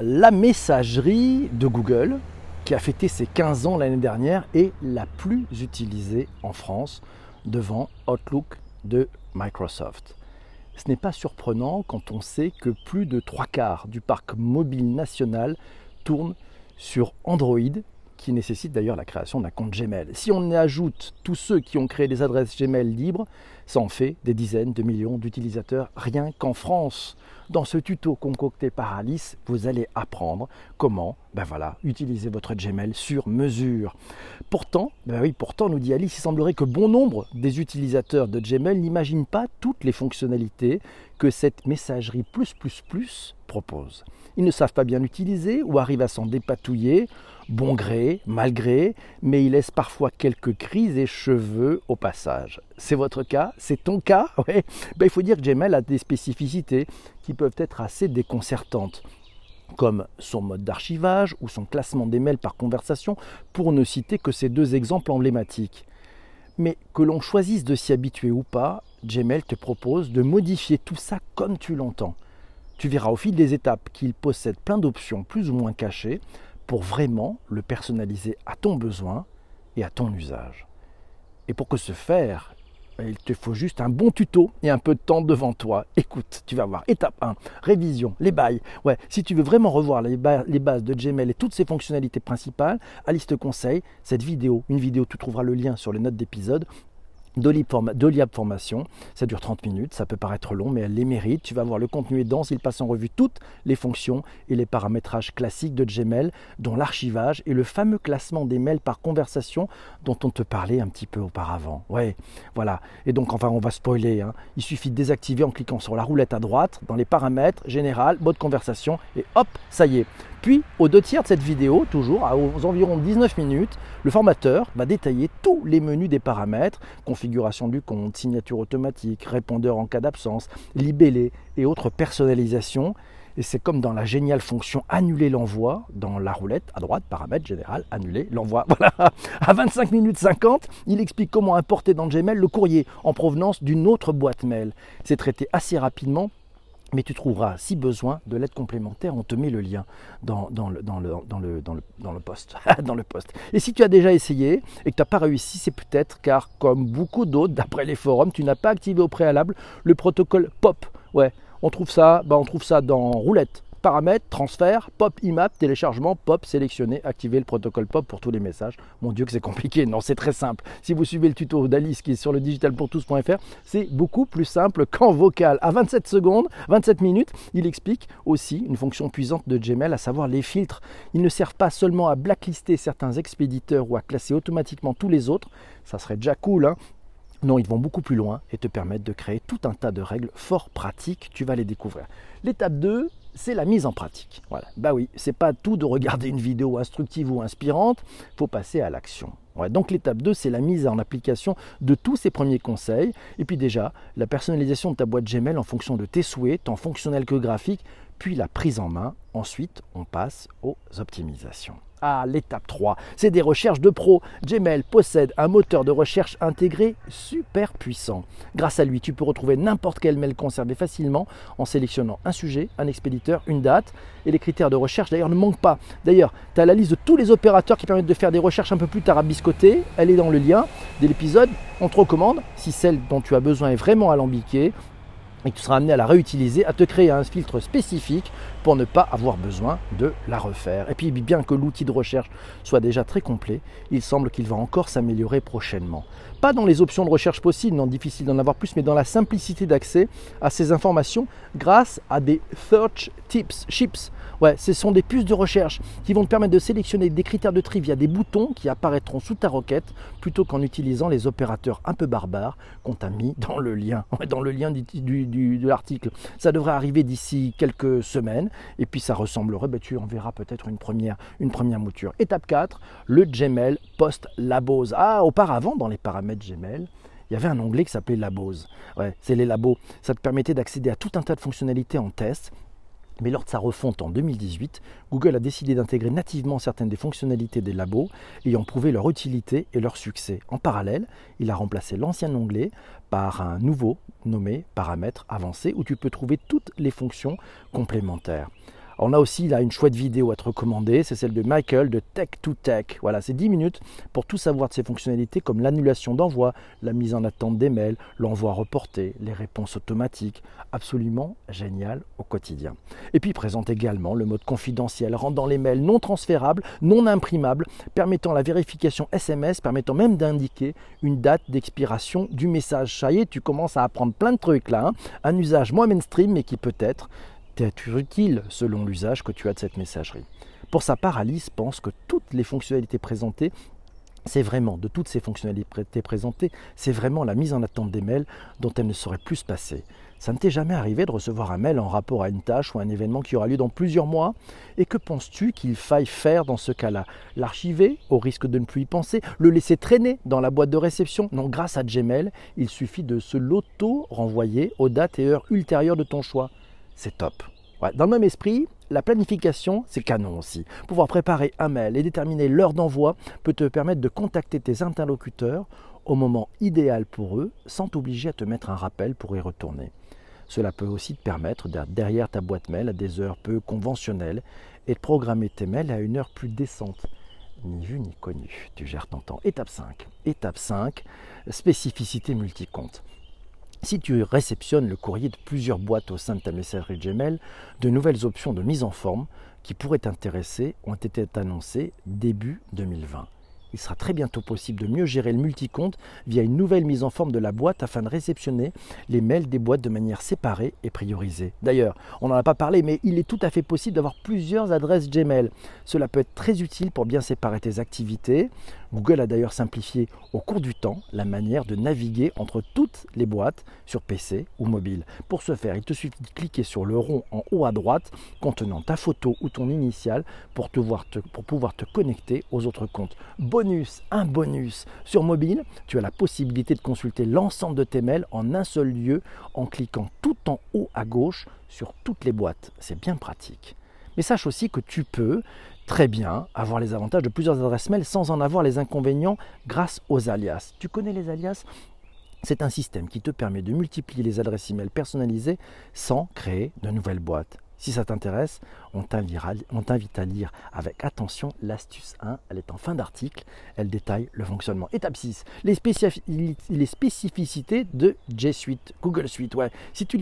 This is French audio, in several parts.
la messagerie de Google, qui a fêté ses 15 ans l'année dernière, est la plus utilisée en France devant Outlook de Microsoft. Ce n'est pas surprenant quand on sait que plus de trois quarts du parc mobile national tourne sur Android qui nécessite d'ailleurs la création d'un compte Gmail. Si on ajoute tous ceux qui ont créé des adresses Gmail libres, ça en fait des dizaines de millions d'utilisateurs rien qu'en France. Dans ce tuto concocté par Alice, vous allez apprendre comment ben voilà, utiliser votre Gmail sur mesure. Pourtant, ben oui, pourtant, nous dit Alice, il semblerait que bon nombre des utilisateurs de Gmail n'imaginent pas toutes les fonctionnalités que cette messagerie plus plus plus propose. Ils ne savent pas bien l'utiliser ou arrivent à s'en dépatouiller bon gré, mal gré, mais il laisse parfois quelques crises et cheveux au passage. C'est votre cas C'est ton cas ben, Il faut dire que Gmail a des spécificités qui peuvent être assez déconcertantes comme son mode d'archivage ou son classement des mails par conversation, pour ne citer que ces deux exemples emblématiques. Mais que l'on choisisse de s'y habituer ou pas, Gmail te propose de modifier tout ça comme tu l'entends. Tu verras au fil des étapes qu'il possède plein d'options plus ou moins cachées pour vraiment le personnaliser à ton besoin et à ton usage. Et pour que ce faire, il te faut juste un bon tuto et un peu de temps devant toi. Écoute, tu vas voir. Étape 1, révision, les bails. Ouais, si tu veux vraiment revoir les, bases de Gmail et toutes ses fonctionnalités principales, Alice te conseille cette vidéo. Une vidéo, tu trouveras le lien sur les notes d'épisode d'Oliab Formation. Ça dure 30 minutes, ça peut paraître long, mais elle les mérite. Tu vas voir, le contenu est dense, il passe en revue toutes les fonctions et les paramétrages classiques de Gmail, dont l'archivage et le fameux classement des mails par conversation dont on te parlait un petit peu auparavant. Ouais, voilà. Et donc, enfin, on va spoiler. Hein. Il suffit de désactiver en cliquant sur la roulette à droite, dans les paramètres, général, mode conversation, et hop, ça y est. Puis, aux deux tiers de cette vidéo, toujours à aux environ 19 minutes, le formateur va détailler tous les menus des paramètres, configuration du compte, signature automatique, répondeur en cas d'absence, libellé et autres personnalisations. Et c'est comme dans la géniale fonction annuler l'envoi, dans la roulette à droite, paramètres général, annuler l'envoi. Voilà. À 25 minutes 50, il explique comment importer dans Gmail le courrier en provenance d'une autre boîte mail. C'est traité assez rapidement mais tu trouveras, si besoin, de l'aide complémentaire. On te met le lien dans, le, dans, le, dans, le, dans, le, dans le post. dans le post. Et si tu as déjà essayé et que tu n'as pas réussi, c'est peut-être car, comme beaucoup d'autres, d'après les forums, tu n'as pas activé au préalable le protocole POP. Ouais, on trouve ça, bah on trouve ça dans Roulette paramètres, transfert, pop IMAP, téléchargement, pop, sélectionner, activer le protocole pop pour tous les messages. Mon Dieu que c'est compliqué, non c'est très simple. Si vous suivez le tuto d'Alice qui est sur le digitalpourtous.fr, c'est beaucoup plus simple qu'en vocal. À 27 secondes, 27 minutes, il explique aussi une fonction puissante de Gmail, à savoir les filtres. Ils ne servent pas seulement à blacklister certains expéditeurs ou à classer automatiquement tous les autres, ça serait déjà cool, hein non, ils vont beaucoup plus loin et te permettent de créer tout un tas de règles fort pratiques. Tu vas les découvrir. L'étape 2, c'est la mise en pratique. Voilà. Bah oui, c'est pas tout de regarder une vidéo instructive ou inspirante, faut passer à l'action. donc l'étape 2, c'est la mise en application de tous ces premiers conseils. Et puis déjà, la personnalisation de ta boîte Gmail en fonction de tes souhaits, tant fonctionnels que graphiques, puis la prise en main. Ensuite, on passe aux optimisations. Ah, l'étape 3, c'est des recherches de pro. Gmail possède un moteur de recherche intégré super puissant. Grâce à lui, tu peux retrouver n'importe quel mail conservé facilement en sélectionnant un sujet, un expéditeur, une date. Et les critères de recherche d'ailleurs ne manquent pas. D'ailleurs, tu as la liste de tous les opérateurs qui permettent de faire des recherches un peu plus tarabiscotées. Elle est dans le lien de l'épisode. On te recommande, si celle dont tu as besoin est vraiment alambiquée, et tu seras amené à la réutiliser, à te créer un filtre spécifique pour ne pas avoir besoin de la refaire. Et puis bien que l'outil de recherche soit déjà très complet, il semble qu'il va encore s'améliorer prochainement. Pas dans les options de recherche possibles, non difficile d'en avoir plus, mais dans la simplicité d'accès à ces informations grâce à des search tips, chips. Ouais, ce sont des puces de recherche qui vont te permettre de sélectionner des critères de tri via des boutons qui apparaîtront sous ta requête plutôt qu'en utilisant les opérateurs un peu barbares qu'on t'a mis dans le lien, dans le lien de l'article. Ça devrait arriver d'ici quelques semaines et puis ça ressemblerait, ben, tu en verras peut-être une première, mouture. Étape 4, le Gmail Post Labos. Ah, auparavant, dans les paramètres Gmail, il y avait un onglet qui s'appelait Labos. Ouais, c'est les labos. Ça te permettait d'accéder à tout un tas de fonctionnalités en test mais lors de sa refonte en 2018, Google a décidé d'intégrer nativement certaines des fonctionnalités des labos ayant prouvé leur utilité et leur succès. En parallèle, il a remplacé l'ancien onglet par un nouveau nommé paramètres avancés où tu peux trouver toutes les fonctions complémentaires. On a aussi là une chouette vidéo à te recommander, c'est celle de Michael de Tech to Tech. Voilà, c'est 10 minutes pour tout savoir de ses fonctionnalités comme l'annulation d'envoi, la mise en attente des mails, l'envoi reporté, les réponses automatiques. Absolument génial au quotidien. Et puis il présente également le mode confidentiel rendant les mails non transférables, non imprimables, permettant la vérification SMS, permettant même d'indiquer une date d'expiration du message. Ça y est, tu commences à apprendre plein de trucs là. Hein. Un usage moins mainstream mais qui peut être utile selon l'usage que tu as de cette messagerie. Pour sa part, Alice pense que toutes les fonctionnalités présentées c'est vraiment, de toutes ces fonctionnalités présentées, c'est vraiment la mise en attente des mails dont elle ne saurait plus se passer. Ça ne t'est jamais arrivé de recevoir un mail en rapport à une tâche ou un événement qui aura lieu dans plusieurs mois? Et que penses-tu qu'il faille faire dans ce cas-là? L'archiver, au risque de ne plus y penser? Le laisser traîner dans la boîte de réception? Non, grâce à Gmail, il suffit de se l'auto-renvoyer aux dates et heures ultérieures de ton choix c'est top. Dans le même esprit, la planification, c'est canon aussi. Pouvoir préparer un mail et déterminer l'heure d'envoi peut te permettre de contacter tes interlocuteurs au moment idéal pour eux sans t'obliger à te mettre un rappel pour y retourner. Cela peut aussi te permettre d'être derrière ta boîte mail à des heures peu conventionnelles et de programmer tes mails à une heure plus décente. Ni vu ni connu, tu gères ton temps. Étape 5. Étape 5, spécificité multicompte. Si tu réceptionnes le courrier de plusieurs boîtes au sein de ta messagerie Gmail, de nouvelles options de mise en forme qui pourraient t'intéresser ont été annoncées début 2020 il sera très bientôt possible de mieux gérer le multicompte via une nouvelle mise en forme de la boîte afin de réceptionner les mails des boîtes de manière séparée et priorisée. D'ailleurs, on n'en a pas parlé, mais il est tout à fait possible d'avoir plusieurs adresses Gmail. Cela peut être très utile pour bien séparer tes activités. Google a d'ailleurs simplifié au cours du temps la manière de naviguer entre toutes les boîtes sur PC ou mobile. Pour ce faire, il te suffit de cliquer sur le rond en haut à droite contenant ta photo ou ton initiale pour, pour pouvoir te connecter aux autres comptes un bonus. Sur mobile, tu as la possibilité de consulter l'ensemble de tes mails en un seul lieu en cliquant tout en haut à gauche sur toutes les boîtes. C'est bien pratique. Mais sache aussi que tu peux très bien avoir les avantages de plusieurs adresses mail sans en avoir les inconvénients grâce aux alias. Tu connais les alias? C'est un système qui te permet de multiplier les adresses e-mail personnalisées sans créer de nouvelles boîtes. Si ça t'intéresse, on t'invite à lire avec attention l'astuce 1. Elle est en fin d'article. Elle détaille le fonctionnement. Étape 6. Les, spécificités de G Suite, Google Suite. Ouais. Si, tu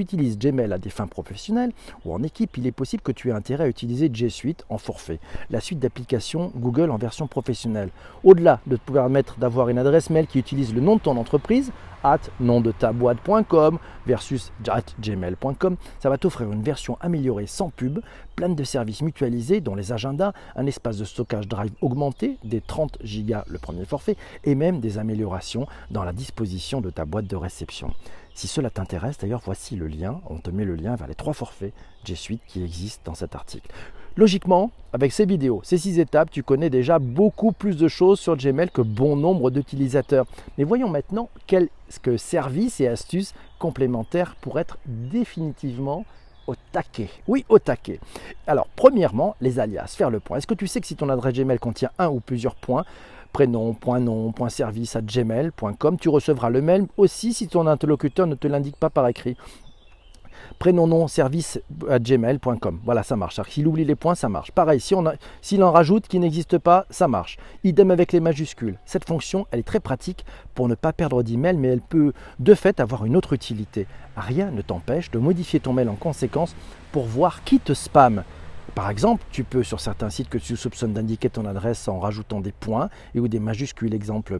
utilises, Gmail à des fins professionnelles ou en équipe, il est possible que tu aies intérêt à utiliser G Suite en forfait, la suite d'applications Google en version professionnelle. Au-delà de te permettre d'avoir une adresse mail qui utilise le nom de ton entreprise, at nom de ta boîte.com versus gmail.com. Ça va t'offrir une version améliorée sans pub, pleine de services mutualisés dont les agendas, un espace de stockage Drive augmenté des 30 Go le premier forfait et même des améliorations dans la disposition de ta boîte de réception. Si cela t'intéresse, d'ailleurs, voici le lien. On te met le lien vers les trois forfaits G Suite qui existent dans cet article. Logiquement, avec ces vidéos, ces six étapes, tu connais déjà beaucoup plus de choses sur Gmail que bon nombre d'utilisateurs. Mais voyons maintenant quels services et astuces complémentaires pour être définitivement au taquet. Oui, au taquet. Alors, premièrement, les alias, faire le point. Est-ce que tu sais que si ton adresse Gmail contient un ou plusieurs points, prénom, point nom, point service à gmail.com, tu recevras le mail aussi si ton interlocuteur ne te l'indique pas par écrit prénom, nom, service gmail.com. Voilà, ça marche. S'il oublie les points, ça marche. Pareil, s'il en rajoute qui n'existe pas, ça marche. Idem avec les majuscules. Cette fonction, elle est très pratique pour ne pas perdre d'email, mais elle peut de fait avoir une autre utilité. Rien ne t'empêche de modifier ton mail en conséquence pour voir qui te spamme. Par exemple, tu peux sur certains sites que tu soupçonnes d'indiquer ton adresse en rajoutant des points et ou des majuscules, exemple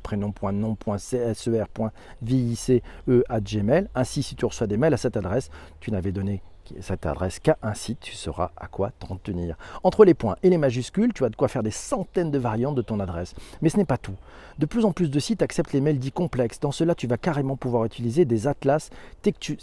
Gmail. Ainsi, si tu reçois des mails à cette adresse, tu n'avais donné cette adresse qu'à un site, tu sauras à quoi t'en tenir. Entre les points et les majuscules, tu as de quoi faire des centaines de variantes de ton adresse. Mais ce n'est pas tout. De plus en plus de sites acceptent les mails dits complexes. Dans cela, tu vas carrément pouvoir utiliser des atlas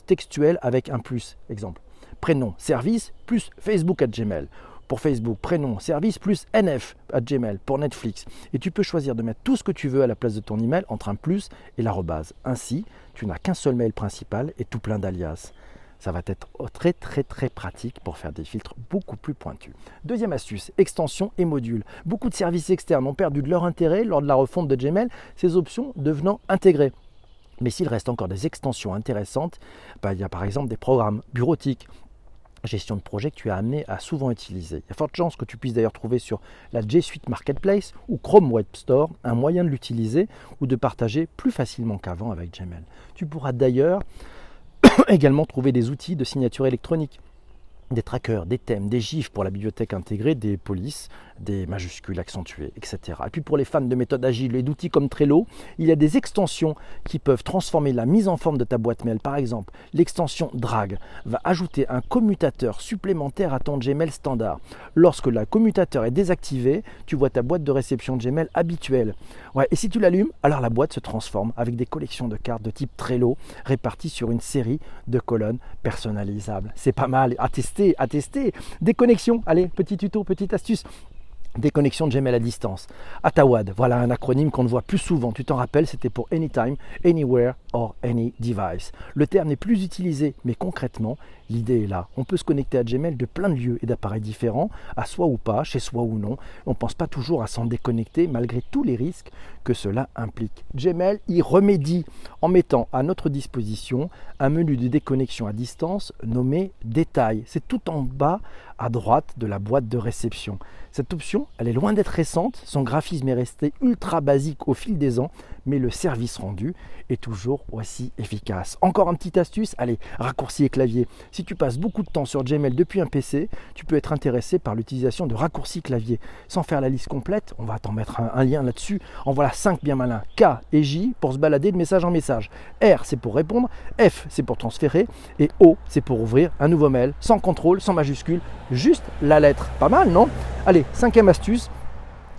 textuels avec un plus. Exemple prénom, service, plus Facebook à Gmail. Pour Facebook, prénom, service, plus NF à Gmail pour Netflix. Et tu peux choisir de mettre tout ce que tu veux à la place de ton email entre un plus et l'arrobase. Ainsi, tu n'as qu'un seul mail principal et tout plein d'alias. Ça va être très très très pratique pour faire des filtres beaucoup plus pointus. Deuxième astuce, extension et modules. Beaucoup de services externes ont perdu de leur intérêt lors de la refonte de Gmail, ces options devenant intégrées. Mais s'il reste encore des extensions intéressantes, bah, il y a par exemple des programmes bureautiques, gestion de projet que tu as amené à souvent utiliser. Il y a forte chance que tu puisses d'ailleurs trouver sur la G Suite Marketplace ou Chrome Web Store un moyen de l'utiliser ou de partager plus facilement qu'avant avec Gmail. Tu pourras d'ailleurs également trouver des outils de signature électronique des trackers, des thèmes, des gifs pour la bibliothèque intégrée, des polices, des majuscules accentuées, etc. Et puis pour les fans de méthodes agiles et d'outils comme Trello, il y a des extensions qui peuvent transformer la mise en forme de ta boîte mail. Par exemple, l'extension Drag va ajouter un commutateur supplémentaire à ton Gmail standard. Lorsque le commutateur est désactivé, tu vois ta boîte de réception Gmail habituelle. Et si tu l'allumes, alors la boîte se transforme avec des collections de cartes de type Trello réparties sur une série de colonnes personnalisables. C'est pas mal à tester, à tester. Des connexions, allez, petit tuto, petite astuce connexions de Gmail à distance. Atawad, voilà un acronyme qu'on ne voit plus souvent. Tu t'en rappelles, c'était pour Anytime, Anywhere or Any Device. Le terme n'est plus utilisé, mais concrètement, l'idée est là. On peut se connecter à Gmail de plein de lieux et d'appareils différents, à soi ou pas, chez soi ou non. On ne pense pas toujours à s'en déconnecter malgré tous les risques que cela implique. Gmail y remédie en mettant à notre disposition un menu de déconnexion à distance nommé Détails. C'est tout en bas à droite de la boîte de réception. Cette option, elle est loin d'être récente, son graphisme est resté ultra basique au fil des ans, mais le service rendu est toujours aussi efficace. Encore une petite astuce, allez, raccourci et clavier. Si tu passes beaucoup de temps sur Gmail depuis un PC, tu peux être intéressé par l'utilisation de raccourcis clavier. Sans faire la liste complète, on va t'en mettre un, lien là-dessus. En voilà 5 bien malins. K et J pour se balader de message en message. R, c'est pour répondre. F, c'est pour transférer. Et O, c'est pour ouvrir un nouveau mail, sans contrôle, sans majuscule, juste la lettre. Pas mal, non? Allez, cinquième astuce,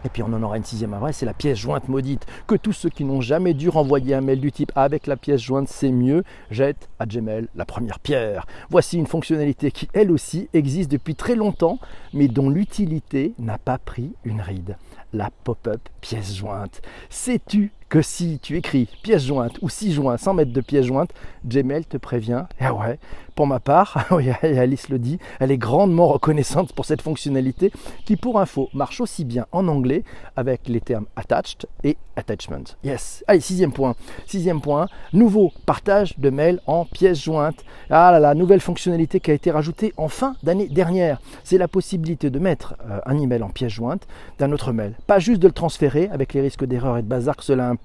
et puis on en aura une sixième après, c'est la pièce jointe maudite. Que tous ceux qui n'ont jamais dû renvoyer un mail du type avec la pièce jointe c'est mieux, jettent à Gmail la première pierre. Voici une fonctionnalité qui elle aussi existe depuis très longtemps, mais dont l'utilité n'a pas pris une ride. La pop-up pièce jointe. Sais-tu que si tu écris pièce jointe ou si joint sans mettre de pièce jointe, Gmail te prévient. Ah ouais, pour ma part, Alice le dit, elle est grandement reconnaissante pour cette fonctionnalité qui, pour info, marche aussi bien en anglais avec les termes attached et attachment. Yes. Allez, sixième point. Sixième point, nouveau partage de mails en pièce jointe. Ah là là, nouvelle fonctionnalité qui a été rajoutée en fin d'année dernière. C'est la possibilité de mettre euh, un email en pièce jointe d'un autre mail. Pas juste de le transférer avec les risques d'erreur et de bazar que cela implique,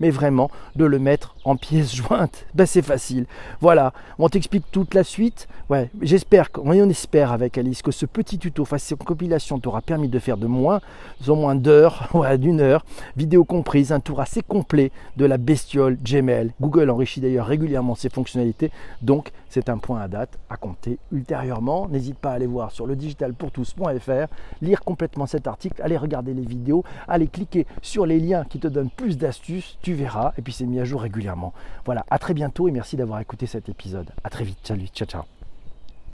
mais vraiment de le mettre en pièce jointe. Ben, c'est facile. Voilà, on t'explique toute la suite. Ouais, j'espère, on espère avec Alice que ce petit tuto face cette compilation t'aura permis de faire de moins en moins d'heures, ouais, d'une heure, vidéo comprise, un tour assez complet de la bestiole Gmail. Google enrichit d'ailleurs régulièrement ses fonctionnalités, donc c'est un point à date à compter ultérieurement. N'hésite pas à aller voir sur le digitalpourtous.fr, lire complètement cet article, aller regarder les vidéos, aller cliquer sur les liens qui te donnent plus d'astuces, tu verras, et puis c'est mis à jour régulièrement. Voilà, à très bientôt et merci d'avoir écouté cet épisode. À très vite, salut, ciao ciao.